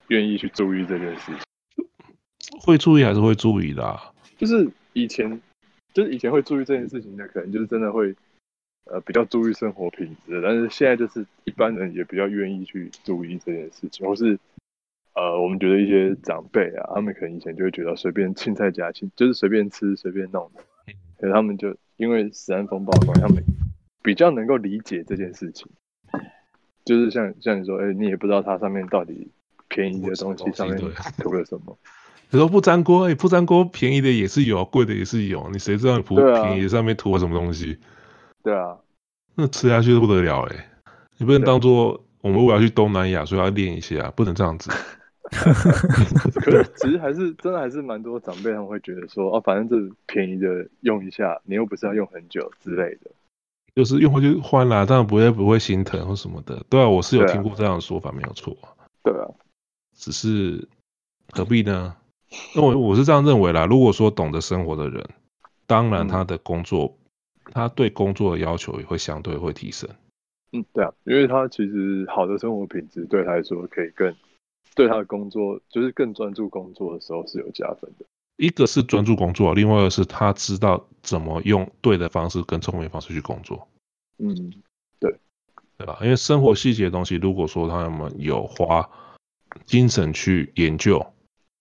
愿意去注意这件事情。会注意还是会注意的啊？就是以前，就是以前会注意这件事情的，可能就是真的会呃比较注意生活品质，但是现在就是一般人也比较愿意去注意这件事情，或是呃我们觉得一些长辈啊，他们可能以前就会觉得随便青菜夹青，就是随便吃随便弄，可是他们就因为食安风暴的关系，他们比较能够理解这件事情，就是像像你说，哎、欸，你也不知道它上面到底便宜的东西上面涂了什么。你说不粘锅，哎，不粘锅便宜的也是有，贵的也是有。你谁知道你涂便宜的上面涂了什么东西？对啊，那吃下去都不得了哎！你不能当做我们为了去东南亚，所以要练一下，不能这样子。可是其实还是真的还是蛮多长辈他们会觉得说，哦，反正这便宜的用一下，你又不是要用很久之类的。就是用回去换啦，当然不会不会心疼或什么的。对啊，我是有听过这样的说法，没有错。对啊，只是何必呢？那我我是这样认为啦。如果说懂得生活的人，当然他的工作，嗯、他对工作的要求也会相对会提升。嗯，对啊，因为他其实好的生活品质对他来说，可以更对他的工作，就是更专注工作的时候是有加分的。一个是专注工作，另外一个是他知道怎么用对的方式跟聪明的方式去工作。嗯，对，对吧？因为生活细节的东西，如果说他们有花精神去研究。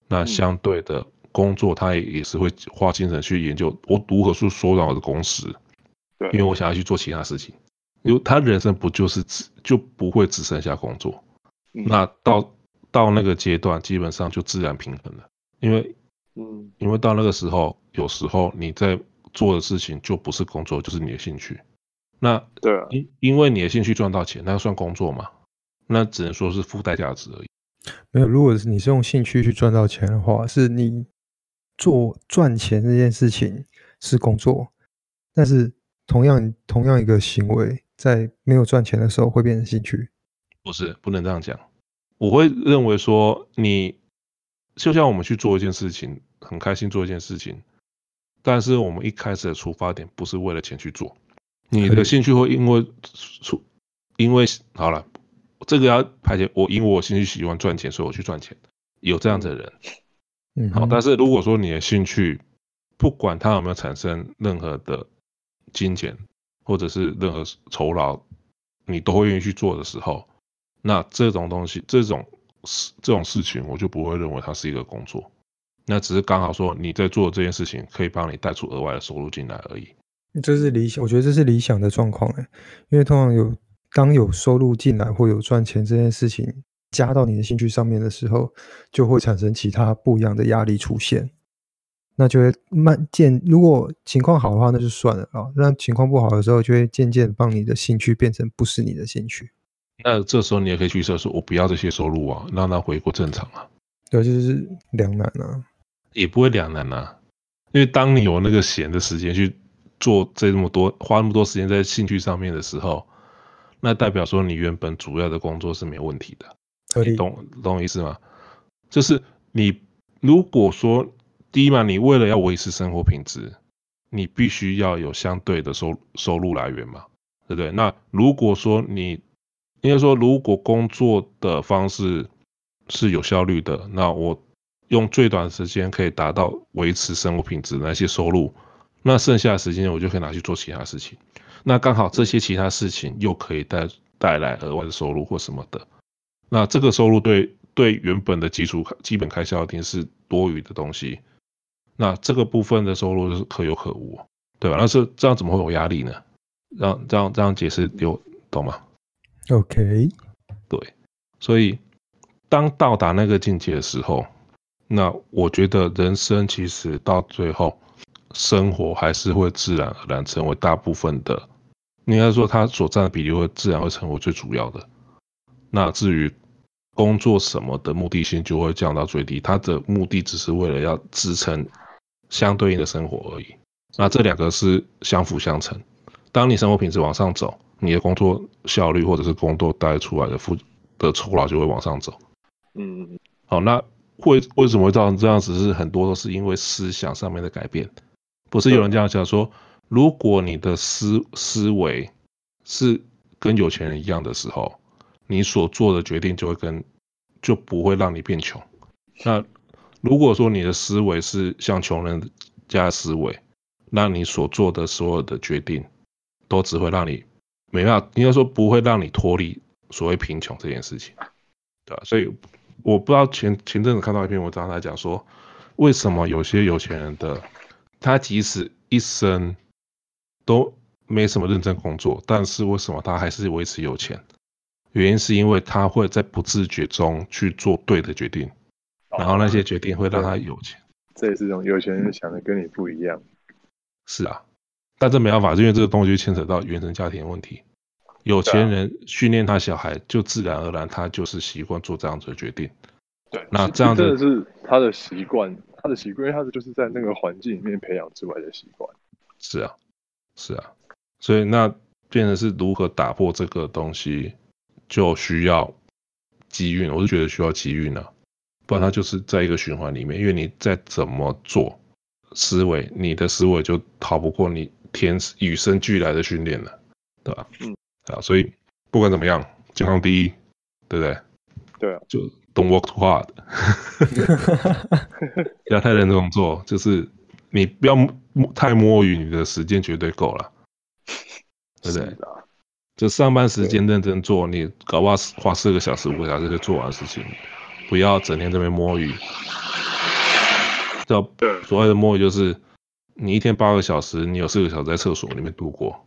那相对的工作，他也也是会花精神去研究我如何去缩短我的工时，对，因为我想要去做其他事情。因为他人生不就是只就不会只剩下工作，嗯、那到到那个阶段，基本上就自然平衡了。因为，嗯，因为到那个时候，有时候你在做的事情就不是工作，就是你的兴趣。那对啊，因因为你的兴趣赚到钱，那算工作吗？那只能说是附带价值而已。没有，如果是你是用兴趣去赚到钱的话，是你做赚钱这件事情是工作，但是同样同样一个行为，在没有赚钱的时候会变成兴趣。不是，不能这样讲。我会认为说，你就像我们去做一件事情，很开心做一件事情，但是我们一开始的出发点不是为了钱去做，你的兴趣会因为出，因为好了。这个要排解，我因为我兴趣喜欢赚钱，所以我去赚钱。有这样子的人，嗯，好。但是如果说你的兴趣，不管它有没有产生任何的金钱或者是任何酬劳，你都会愿意去做的时候，那这种东西，这种事，这种事情，我就不会认为它是一个工作。那只是刚好说你在做这件事情，可以帮你带出额外的收入进来而已。这是理想，我觉得这是理想的状况哎，因为通常有。当有收入进来或有赚钱这件事情加到你的兴趣上面的时候，就会产生其他不一样的压力出现，那就会慢渐。如果情况好的话，那就算了啊。那情况不好的时候，就会渐渐帮你的兴趣变成不是你的兴趣。那这时候你也可以去设说，我不要这些收入啊，让它回归正常啊。对，就是两难啊。也不会两难啊，因为当你有那个闲的时间去做这么多，花那么多时间在兴趣上面的时候。那代表说你原本主要的工作是没有问题的，你懂懂我意思吗？就是你如果说第一嘛，你为了要维持生活品质，你必须要有相对的收收入来源嘛，对不对？那如果说你应该说，如果工作的方式是有效率的，那我用最短时间可以达到维持生活品质那些收入，那剩下的时间我就可以拿去做其他事情。那刚好这些其他事情又可以带带来额外的收入或什么的，那这个收入对对原本的基础基本开销一定是多余的东西，那这个部分的收入就是可有可无，对吧？那是这样怎么会有压力呢？让这样这样解释有懂吗？OK，对，所以当到达那个境界的时候，那我觉得人生其实到最后，生活还是会自然而然成为大部分的。应该说，它所占的比例会自然会成为最主要的。那至于工作什么的目的性就会降到最低，它的目的只是为了要支撑相对应的生活而已。那这两个是相辅相成。当你生活品质往上走，你的工作效率或者是工作带出来的付的酬劳就会往上走。嗯，好，那会为什么会造成这样子？是很多都是因为思想上面的改变。不是有人这样讲说。如果你的思思维是跟有钱人一样的时候，你所做的决定就会跟就不会让你变穷。那如果说你的思维是像穷人家的思维，那你所做的所有的决定都只会让你没办法，应该说不会让你脱离所谓贫穷这件事情，对吧？所以我不知道前前阵子看到一篇文章，他讲说，为什么有些有钱人的他即使一生都没什么认真工作，但是为什么他还是维持有钱？原因是因为他会在不自觉中去做对的决定，然后那些决定会让他有钱。这也是种有钱人想的跟你不一样。是啊，但这没办法，因为这个东西就牵扯到原生家庭的问题。有钱人训练他小孩，就自然而然他就是习惯做这样子的决定。对，那这样子真的是他的习惯，他的习惯，因为他的就是在那个环境里面培养出来的习惯。是啊，是啊，所以那变成是如何打破这个东西，就需要机运。我是觉得需要机运啊，不然他就是在一个循环里面，因为你再怎么做。思维，你的思维就逃不过你天与生俱来的训练了，对吧？嗯，啊，所以不管怎么样，健康第一，对不对？对啊，就 don't work too hard，不要太认真工作，就是你不要太摸鱼，你的时间绝对够了，对不对？就上班时间认真做，你搞不好花四个小时、五个小时就做完事情，不要整天在那边摸鱼。叫所谓的摸鱼，就是你一天八个小时，你有四个小时在厕所里面度过。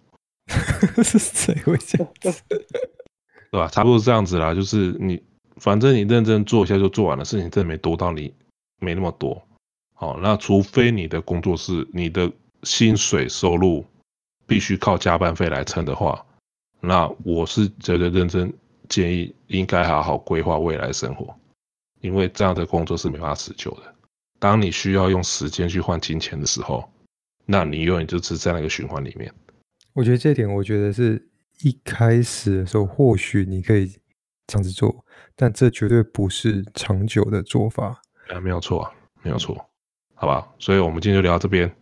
是谁会这样子？对吧？差不多是这样子啦。就是你，反正你认真做一下就做完了，事情真的没多到你没那么多。好，那除非你的工作是你的薪水收入必须靠加班费来撑的话，那我是觉得认真建议应该好好规划未来生活，因为这样的工作是没办法持久的。当你需要用时间去换金钱的时候，那你永远就是在那个循环里面。我觉得这点，我觉得是一开始的时候，或许你可以这样子做，但这绝对不是长久的做法。啊，没有错，没有错，好吧？所以我们今天就聊到这边。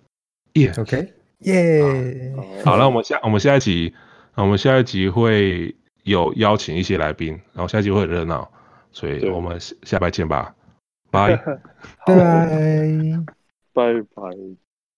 耶，OK，耶。好，那我们下我们下一集，我们下一集会有邀请一些来宾，然后下一集会很热闹，所以我们下拜见吧。拜拜，拜拜。拜拜。